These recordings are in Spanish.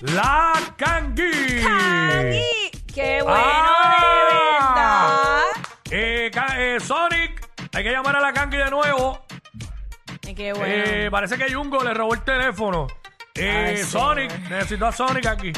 la Kangi. ¡Cangui! ¡Qué bueno, Ah. de! Eh, Ca- eh, Sonic, hay que llamar a la Kangi de nuevo. Ay, ¡Qué bueno! Eh, parece que Jungo le robó el teléfono. Eh, Ay. Sonic, necesito a Sonic aquí.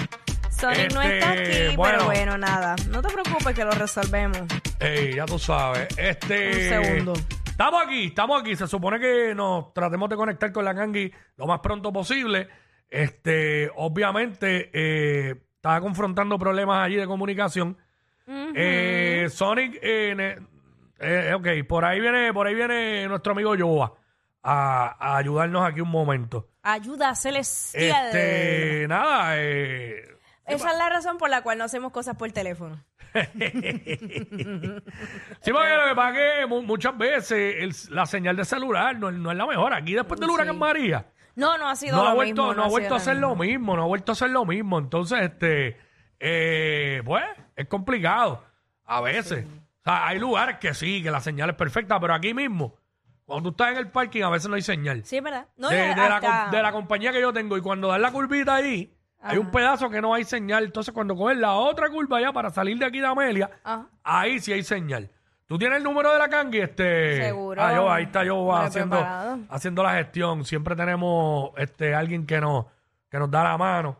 Sonic no está este, aquí, bueno. pero bueno, nada. No te preocupes que lo resolvemos. Ey, ya tú sabes. Este. Un segundo. Estamos aquí, estamos aquí. Se supone que nos tratemos de conectar con la Kangi lo más pronto posible. Este, obviamente, eh, estaba confrontando problemas allí de comunicación. Eh, Sonic, eh, eh, ok, por ahí viene, por ahí viene nuestro amigo Joa a, a ayudarnos aquí un momento. Ayuda celestial. Este, nada, eh, Esa es la razón por la cual no hacemos cosas por teléfono. Sí, porque lo que pasa es que mu- muchas veces el- la señal de celular no, es- no es la mejor. Aquí después del huracán María, No, no ha sido no lo ha vuelto, mismo. no ha vuelto a hacer lo mismo, no ha vuelto a hacer lo mismo. Entonces, este, eh, pues, es complicado a veces. O sea, hay lugares que sí, que la señal es perfecta, pero aquí mismo, cuando tú estás en el parking, a veces no hay señal. Sí, verdad. No, de, de la, de la compañía que yo tengo. Y cuando dan la curvita ahí, hay un pedazo que no hay señal. Entonces, cuando coges la otra curva ya para salir de aquí de Amelia, Ajá. ahí sí hay señal. ¿Tú tienes el número de la Kangi? Este... Seguro. Ah, yo, ahí está yo haciendo, preparado. haciendo la gestión. Siempre tenemos este, alguien que nos, que nos da la mano.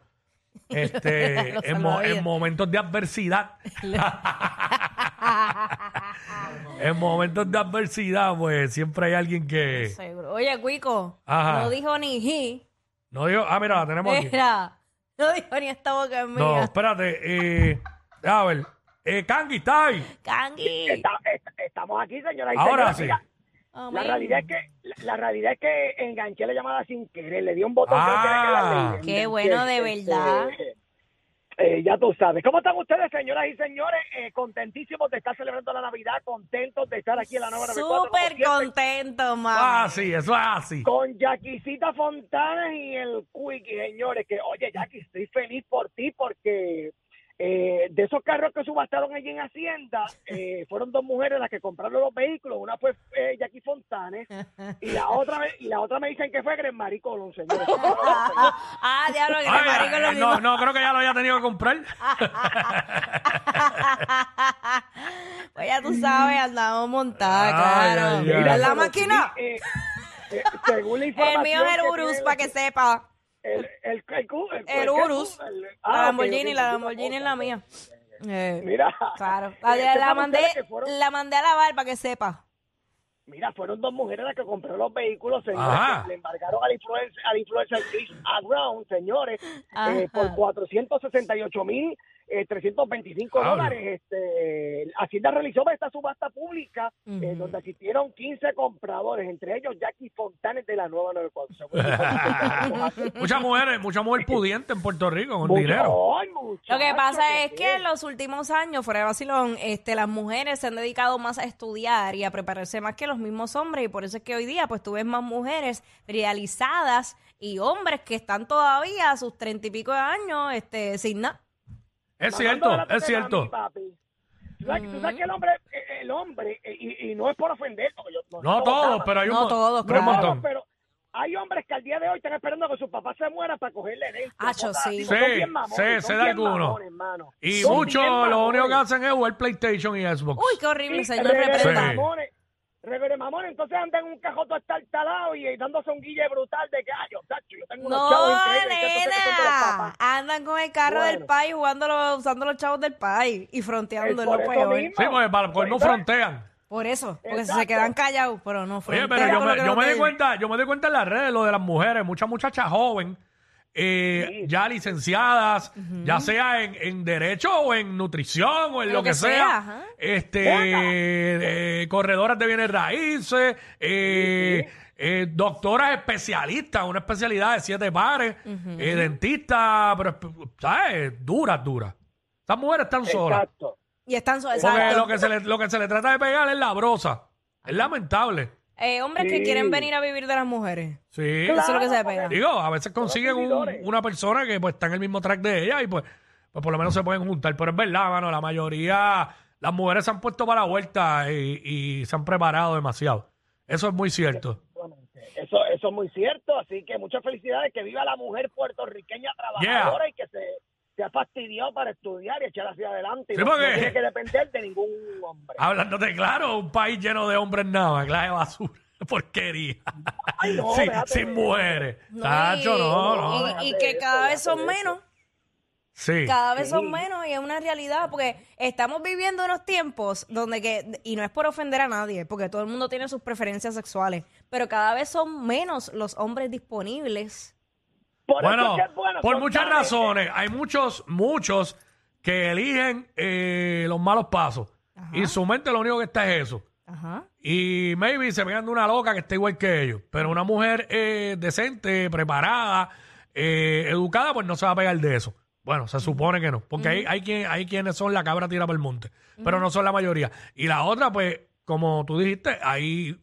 Este, en, mo- salvavidas. en momentos de adversidad. en momentos de adversidad, pues siempre hay alguien que... Seguro. Oye, Cuico, Ajá. no dijo ni ji. No digo, ah, mira, la tenemos aquí. Mira, no dijo ni esta boca es No, mía. espérate. Eh, a ver. Eh, Kangi, ¿está ahí? Cangui. Está- est- estamos aquí, señora. y Ahora señores. sí. Mira. La realidad es que la, la realidad es que enganché la llamada sin querer, le di un botón que que Ah. y Qué bueno, de verdad. eh, ya tú sabes. ¿Cómo están ustedes, señoras y señores? Eh, contentísimos de estar celebrando la Navidad, contentos de estar aquí en la nueva 94, como Súper siempre, contento, Ah, mamá. sí, eso es así. Con Jaquisita Fontana y el Quickie, señores, que oye, Jackie, estoy feliz por ti porque eh, de esos carros que subastaron allí en Hacienda, eh, fueron dos mujeres las que compraron los vehículos, una fue eh, Jackie Fontanes y la otra me- y la otra me dicen que fue Grenmarí Colón, señores. ah, diablo, ay, mismo. no, no creo que ya lo haya tenido que comprar. pues ya tú sabes, andamos montadas, Ay, claro. ay, Mira la máquina. sí, eh, eh, según la El información mío es el Urus, para que sepa. El, el, el, cu- el, El el- Urus. el- La ah, Lamborghini, la Lamborghini es la mía. Eh, Mira. Claro. La, la sepan mandé, la mandé a lavar para que sepa. Mira, fueron dos mujeres las que compraron los vehículos, señores, le embargaron al influencer, al influencer Chris Brown, señores, eh, por 468 mil eh, 325 Hablo. dólares. Este, Hacienda realizó esta subasta pública eh, Ujú. donde asistieron 15 compradores, entre ellos Jackie Fontanes de la Nueva 94. muchas mujeres, muchas mujeres pudientes en Puerto Rico con Mucho- dinero. Lo que pasa es que en los últimos años, fuera de vacilón, este, las mujeres se han dedicado más a estudiar y a prepararse más que los mismos hombres y por eso es que hoy día pues tú ves más mujeres realizadas y hombres que están todavía a sus treinta y pico de años este, sin nada. Es cierto, es cierto. mí, papi. Tú sabes, tú sabes que el hombre, eh, el hombre, eh, y, y no es por ofender, porque yo No todos, nada, pero hay un, No todos, montón. pero hay hombres que al día de hoy están esperando que sus papás se mueran para cogerle herencia. Acho, cosas sí. Sí, mamones, sí, sé de algunos. Y muchos lo único que hacen es jugar PlayStation y Xbox. Uy, qué horrible, Sí, señor reggae de mamones, entonces andan en un cajón todo estartalado y, y dándose un guille brutal de que, ay, yo, tacho, yo tengo unos chavos No, increíbles. que estos son de los nena. papás. Andan con el carro del Bueno. país, jugándolo, usando los chavos del país y fronteando Es lo por eso peor. mismo. Sí, porque para no Pues, frontean. Por eso, porque se Exacto. quedan callados, pero no Oye, frontean pero yo me, yo no me di cuenta, yo me di cuenta en las redes lo de las mujeres, muchas muchachas joven eh, Sí. ya licenciadas, ya sea en, en derecho o en nutrición o en lo, que, sea, este eh, corredoras de bienes raíces, eh, eh, doctoras especialistas, una especialidad de siete pares, eh, dentistas, pero ¿sabes? Duras, duras. Estas mujeres están solas. Exacto. Y están so- Porque lo que, se le, lo que se le trata de pegar es la brosa. Es lamentable. Eh, hombres que Sí. quieren venir a vivir de las mujeres. Sí. Eso es lo que se pega. Digo, a veces consiguen un- seguidores. una persona que pues está en el mismo track de ella y pues, pues por lo menos se pueden juntar. Pero es verdad, mano, la mayoría, las mujeres se han puesto para la vuelta y, y se han preparado demasiado. Eso es muy cierto. Eso, eso es muy cierto, así que muchas felicidades, que viva la mujer puertorriqueña trabajadora y que se, se ha fastidiado para estudiar y echar hacia adelante. y Sí, no, porque- no tiene que depender de ningún hombre. Hablándote claro, un país lleno de hombres nada más, clase de basura, porquería. Ay, no, déjate sin de- mujeres. No, Tacho, y- no, no. Y, y que cada eso, vez son menos. Sí. Cada vez son menos y es una realidad porque estamos viviendo unos tiempos donde que, y no es por ofender a nadie, porque todo el mundo tiene sus preferencias sexuales, pero cada vez son menos los hombres disponibles. Por Bueno, es que es bueno por muchas razones. Hay muchos, muchos que eligen eh, los malos pasos. Y su mente lo único que está es eso. Ajá. Y maybe se vean de una loca que esté igual que ellos. Pero una mujer eh, decente, preparada, eh, educada, pues no se va a pegar de eso. Bueno, se supone que no. Porque hay, hay, quien, hay quienes son la cabra tira por el monte. Pero no son la mayoría. Y la otra, pues, como tú dijiste, hay,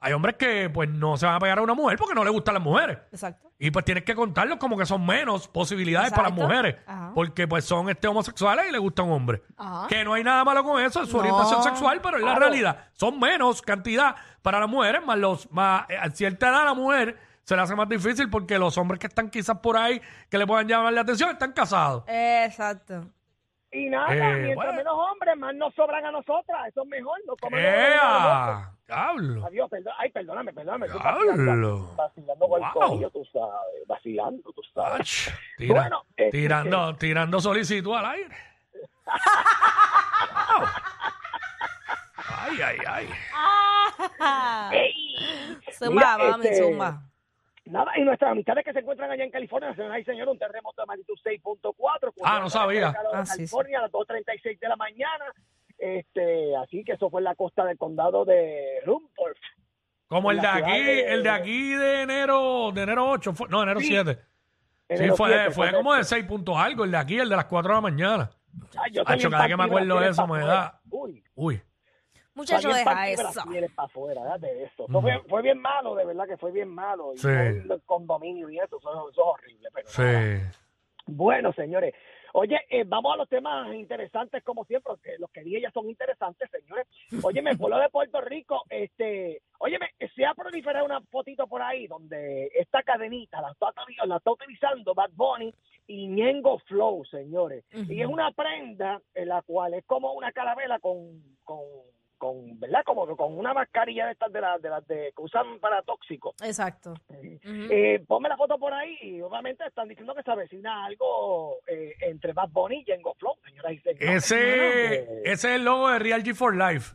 hay hombres que pues no se van a pegar a una mujer porque no les gustan las mujeres. Exacto. Y pues tienes que contarlos como que son menos posibilidades para las mujeres. Ajá. Porque pues son este homosexuales y les gusta un hombre. Ajá. Que no hay nada malo con eso, es su No. orientación sexual, pero es la realidad. Son menos cantidad para las mujeres, más los, más eh, a cierta edad la mujer se le hace más difícil porque los hombres que están quizás por ahí que le puedan llamar la atención están casados. Exacto. Y nada, Eh, mientras bueno. menos hombres, más nos sobran a nosotras. Eso es mejor. No nosotros. ¡Ea! ¡Diablo! Adiós, perdón. Ay, perdóname, perdóname. estoy Diablo. Vacilando, vacilando con Wow. el corillo, tú sabes. Vacilando, tú sabes. Ach, tira- Bueno, este- tirando, tirando solicitud al aire. Wow. Ay, ay, ay. Zumba, Mira, mami, este, zumba. Nada, y nuestras amistades que se encuentran allá en California, señoras y señores, un terremoto de magnitud 6.4. Ah, no sabía. Ah, sí, sí. California a las 2.36 de la mañana. Este, así que eso fue en la costa del condado de Rumporth. Como el de aquí, de- el de aquí de enero, de enero 8, fue- no, enero Sí. 7. Sí, fue, 7, fue como de 6 puntos algo, el de aquí, el de las 4 de la mañana. Ay, yo Hacho, cada que me acuerdo de eso me da- Uy, Uy, Muchacho, deja eso. Brasiles pa' afuera, déjate de eso. Eso fue, fue bien malo, de verdad que fue bien malo. Y Sí. todo el condominio y eso, eso, es horrible. Pero nada. sí. Bueno, señores. Oye, eh, vamos a los temas interesantes como siempre, porque los que dije ya son interesantes, señores. Óyeme, el pueblo de Puerto Rico, este, óyeme, se ha proliferado una fotito por ahí donde esta cadenita la está, la está utilizando Bad Bunny y Ñengo Flow, señores. Y es una prenda en la cual es como una carabela con, con, con ¿verdad? Como que con una mascarilla de estas de las de, las de que usan para tóxicos. Exacto. Ujú. Eh, ponme la foto por ahí y obviamente están diciendo que se avecina algo eh, entre Bad Bunny y Jengo Flow, señoras y señores. Ese, Eh, ese es el logo de Real G for Life.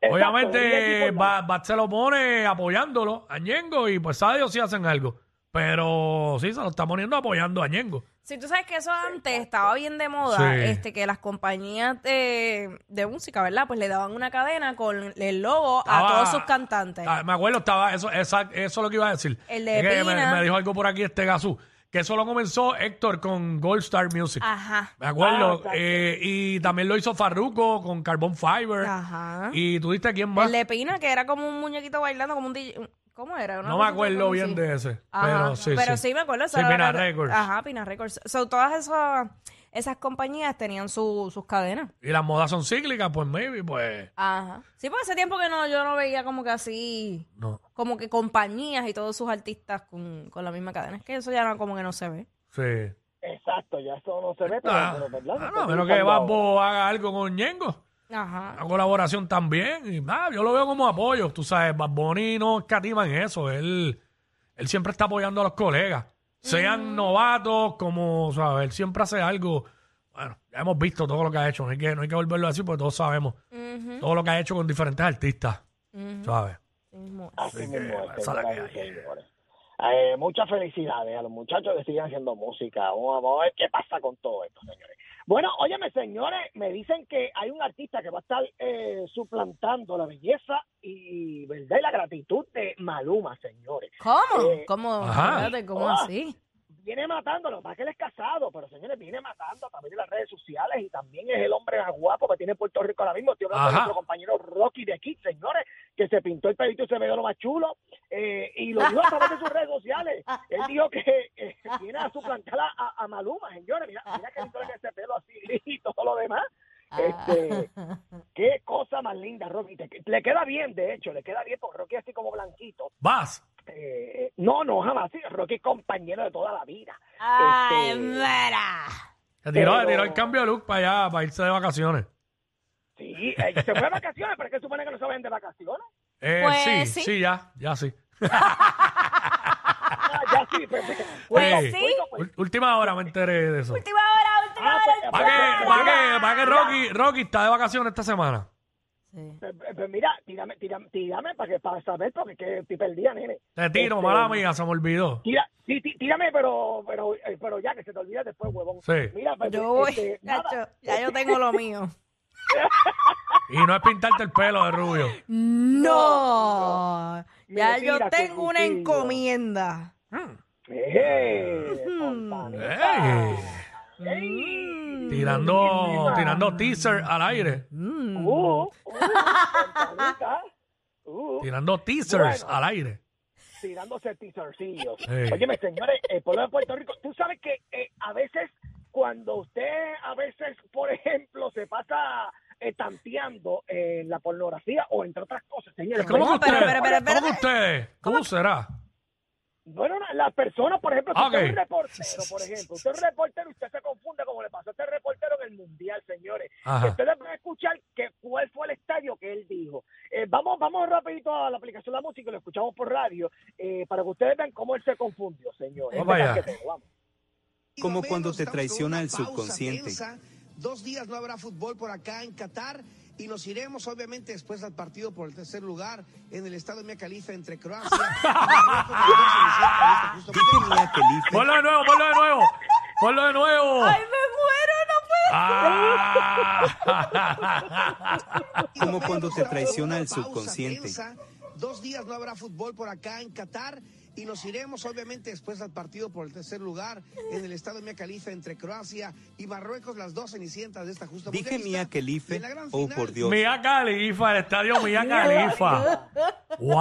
exacto, Obviamente, Bat se lo pone apoyándolo a Ñengo y pues sabe Dios si hacen algo. Pero sí, se lo está poniendo apoyando a Ñengo. Si tú sabes que eso antes estaba bien de moda, Sí. este que las compañías de, de música, ¿verdad? Pues le daban una cadena con el logo a todos sus cantantes. Ah, me acuerdo, estaba eso, esa- eso es lo que iba a decir. El de Es que me, Pina. me dijo algo por aquí este Gazú, que eso lo comenzó Héctor con Gold Star Music. Ajá. Me acuerdo. Ah, eh, y también lo hizo Farruko con Carbon Fiber. Ajá. Y tú diste quién más. El de Pina, que era como un muñequito bailando, como un DJ. ¿Cómo era? Una No cosa me acuerdo así. bien de ese. Ajá. Pero sí, Pero sí. sí me acuerdo. esa Sí, Pina la- Records. Ajá, Pina Records. So, todas esas, esas compañías tenían su- sus cadenas. Y las modas son cíclicas, pues maybe, pues. Ajá. Sí, porque hace tiempo que no, yo no veía como que así, No. como que compañías y todos sus artistas con, con la misma cadena. Es que eso ya no, como que no se ve. Sí. Exacto, ya eso no se ve, pero, Ah, pero, ¿verdad? ah, no, a menos que utilizando Babbo haga algo con Ñengo. Ajá. Una colaboración también. Y nada, yo lo veo como apoyo. Tú sabes, Bad Bunny no escatima en eso. Él, él siempre está apoyando a los colegas. Sean novatos, como, ¿sabes? Él siempre hace algo. Bueno, ya hemos visto todo lo que ha hecho. No hay que, no hay que volverlo a decir porque todos sabemos todo lo que ha hecho con diferentes artistas. ¿Sabes? Así. Eh, muchas felicidades a los muchachos que siguen haciendo música. Vamos, vamos a ver qué pasa con todo esto, señores. Bueno, óyeme, señores, me dicen que hay un artista que va a estar eh, suplantando la belleza y, ¿verdad? y la gratitud de Maluma, señores. ¿Cómo? Eh, ¿Cómo? Espérate, ¿Cómo así? Viene matando, lo que que él es casado, pero señores, viene matando a través de las redes sociales y también es el hombre más guapo que tiene Puerto Rico ahora mismo. Estoy hablando de Ajá. nuestro compañero Rocky de aquí, señores, que se pintó el pelito y se ve lo más chulo eh, y lo dijo a través de sus redes sociales. Él dijo que eh, viene a suplantar a, a- a Maluma, señores. Mira, mira que lindo es ese pelo así y todo lo demás. Este, qué cosa más linda, Rocky. Te- le queda bien, de hecho, le queda bien porque Rocky así como blanquito. Vas. No, no, jamás. Sí, Rocky es compañero de toda la vida. Ay, Este, mira. Se tiró, Pero- tiró el cambio de look para allá, para irse de vacaciones. Sí, eh, se fue de vacaciones, pero es que supone que no se vayan de vacaciones. Eh, Pues sí, sí. sí, ya, ya sí. Ah, ya sí, pues, pues, Pues Eh, sí. ul- última hora me enteré de eso. Última hora, última Ah, hora. pues, ¿Para qué, para qué, para qué Mira, Rocky, Rocky está de vacaciones esta semana? Sí. Pues, pues, mira, tírame, tírame, tírame para, que, para saber, porque que estoy perdida, nene. Te tiro, Este, mala mía, se me olvidó. Tira, sí, tí- tírame, pero, pero, eh, pero ya, que se te olvida después, huevón. Sí. Mira, pues, Yo voy, este. Nacho, ya yo tengo lo mío. Y no es pintarte el pelo de rubio. No, ya yo Mira, tengo una chiquitillo. encomienda. Eh, Mm. Fontanita. Ey, Tirando, tirando teaser al aire. Mm. Uh, uh, Fontanita. Uh. Tirando teasers Bueno. al aire. tirándose teasercillos. Óyeme, señores, el pueblo de Puerto Rico, tú sabes que eh, a veces, cuando usted, a veces, por ejemplo, se pasa eh, tanteando en la pornografía o entre otras cosas, señores. ¿Cómo pero, pero, pero, ¿Cómo ustedes? ¿Cómo será? Bueno, no, las personas, por ejemplo, si Ah, usted es un reportero, por ejemplo, usted es un reportero y usted se confunde como le pasó a este reportero en el Mundial, señores. Ajá. Ustedes van a escuchar que cuál fue el estadio que él dijo. Eh, vamos vamos rapidito a la aplicación de la música, lo escuchamos por radio, eh, para que ustedes vean cómo él se confundió, señores. Casquetero, vamos. Como cuando te traiciona el subconsciente. Dos días no habrá fútbol por acá en Qatar y nos iremos obviamente después al partido por el tercer lugar en el estado de Mia Khalifa entre Croacia y. Ponlo de nuevo, ponlo de nuevo. Ponlo de nuevo. Ay, me muero, no puedo. Ah. Como cuando te traiciona el subconsciente. Dos días no habrá fútbol por acá en Qatar y nos iremos obviamente después al partido por el tercer lugar en el estado de Mia Khalifa entre Croacia y Marruecos, las dos cenicientas de esta justa Dije. Mia. Y gran Oh, por Dios. Mía Califa, el estadio Mía Califa. Wow,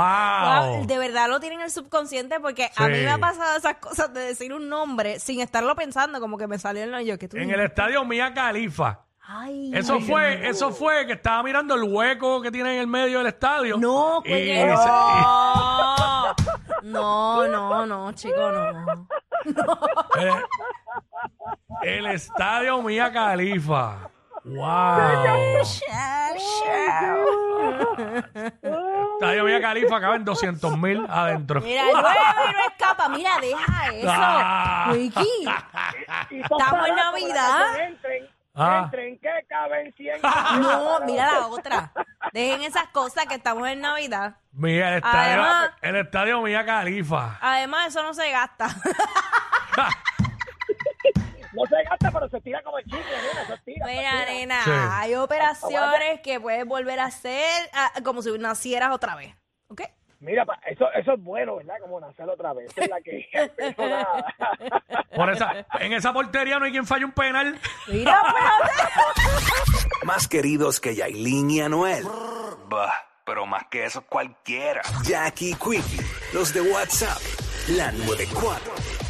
Wow. de verdad lo tienen en el subconsciente porque a mí me ha pasado esas cosas de decir un nombre sin estarlo pensando, como que me salió en la yo que tú En el estadio Mía Califa. Ay, Eso ay, fue, eso fue que estaba mirando el hueco que tiene en el medio del estadio. No, Y- que y no. se- No, no, no, chico, no. El, el estadio Mía Califa. Wow. Estadio Mía Califa caben 200 mil adentro. Mira, llueve y no escapa. Mira, deja eso. Ah. Wiki. Son Estamos en Navidad. Ah. entren, que caben 100. No, mira la otra. Dejen esas cosas que estamos en Navidad. Mira, el estadio, Además- el estadio Mía Califa. Además, eso no se gasta. No se gasta, pero se tira como el chicle, nena, se tira. se Mira, tira. nena, Sí. hay operaciones que puedes volver a hacer ah, como si nacieras otra vez. ¿Ok? Mira, pa, eso, eso es bueno, ¿verdad? Como nacer otra vez. Es la que. Por esa, en esa portería no hay quien falle un penal. Mira, pues. Más queridos que Yailin y Anuel. Bah, pero más que eso cualquiera. Jackie Quickie, los de WhatsApp, la 94.